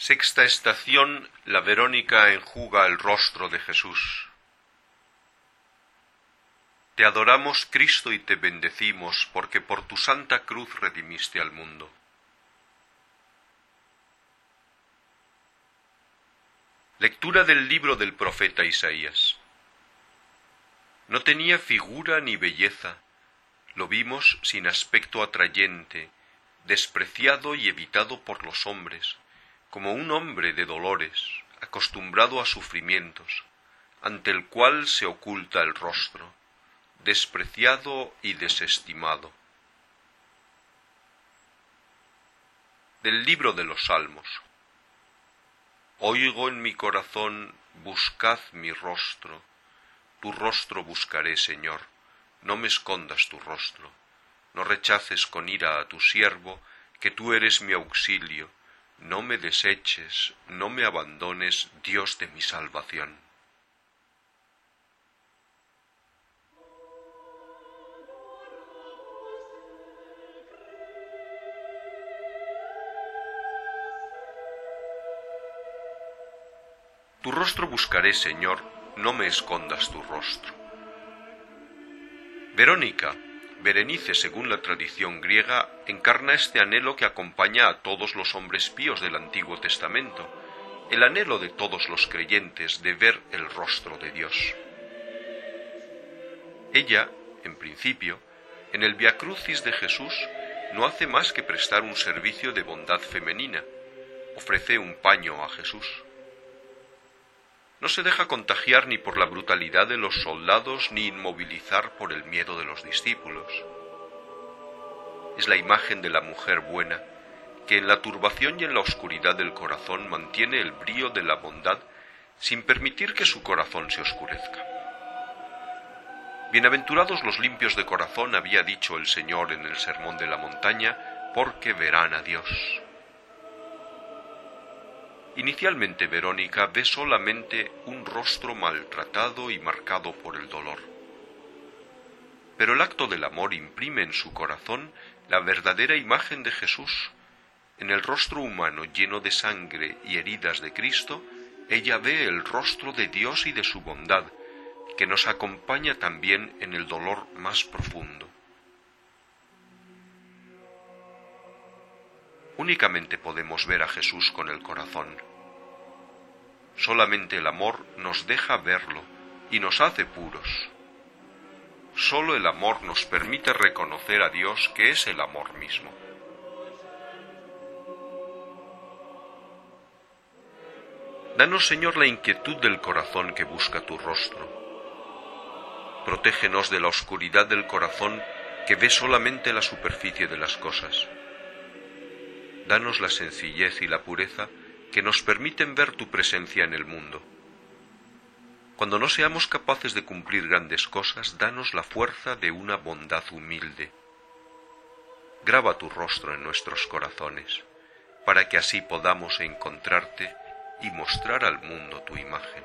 Sexta estación La Verónica enjuga el rostro de Jesús. Te adoramos, Cristo, y te bendecimos, porque por tu santa cruz redimiste al mundo. Lectura del libro del profeta Isaías. No tenía figura ni belleza, lo vimos sin aspecto atrayente, despreciado y evitado por los hombres, como un hombre de dolores, acostumbrado a sufrimientos, ante el cual se oculta el rostro, despreciado y desestimado. Del libro de los Salmos. Oigo en mi corazón, buscad mi rostro, tu rostro buscaré, Señor, no me escondas tu rostro, no rechaces con ira a tu siervo, que tú eres mi auxilio, no me deseches, no me abandones, Dios de mi salvación. Tu rostro buscaré, Señor, no me escondas tu rostro. Verónica, Berenice, según la tradición griega, encarna este anhelo que acompaña a todos los hombres píos del Antiguo Testamento, el anhelo de todos los creyentes de ver el rostro de Dios. Ella, en principio, en el Via Crucis de Jesús, no hace más que prestar un servicio de bondad femenina, ofrece un paño a Jesús no se deja contagiar ni por la brutalidad de los soldados ni inmovilizar por el miedo de los discípulos. Es la imagen de la mujer buena, que en la turbación y en la oscuridad del corazón mantiene el brío de la bondad sin permitir que su corazón se oscurezca. Bienaventurados los limpios de corazón, había dicho el Señor en el Sermón de la Montaña, porque verán a Dios. Inicialmente Verónica ve solamente un rostro maltratado y marcado por el dolor. Pero el acto del amor imprime en su corazón la verdadera imagen de Jesús. En el rostro humano lleno de sangre y heridas de Cristo, ella ve el rostro de Dios y de su bondad, que nos acompaña también en el dolor más profundo. Únicamente podemos ver a Jesús con el corazón. Solamente el amor nos deja verlo y nos hace puros. Solo el amor nos permite reconocer a Dios que es el amor mismo. Danos, Señor, la inquietud del corazón que busca tu rostro. Protégenos de la oscuridad del corazón que ve solamente la superficie de las cosas. Danos la sencillez y la pureza que nos permiten ver tu presencia en el mundo. Cuando no seamos capaces de cumplir grandes cosas, danos la fuerza de una bondad humilde. Graba tu rostro en nuestros corazones, para que así podamos encontrarte y mostrar al mundo tu imagen.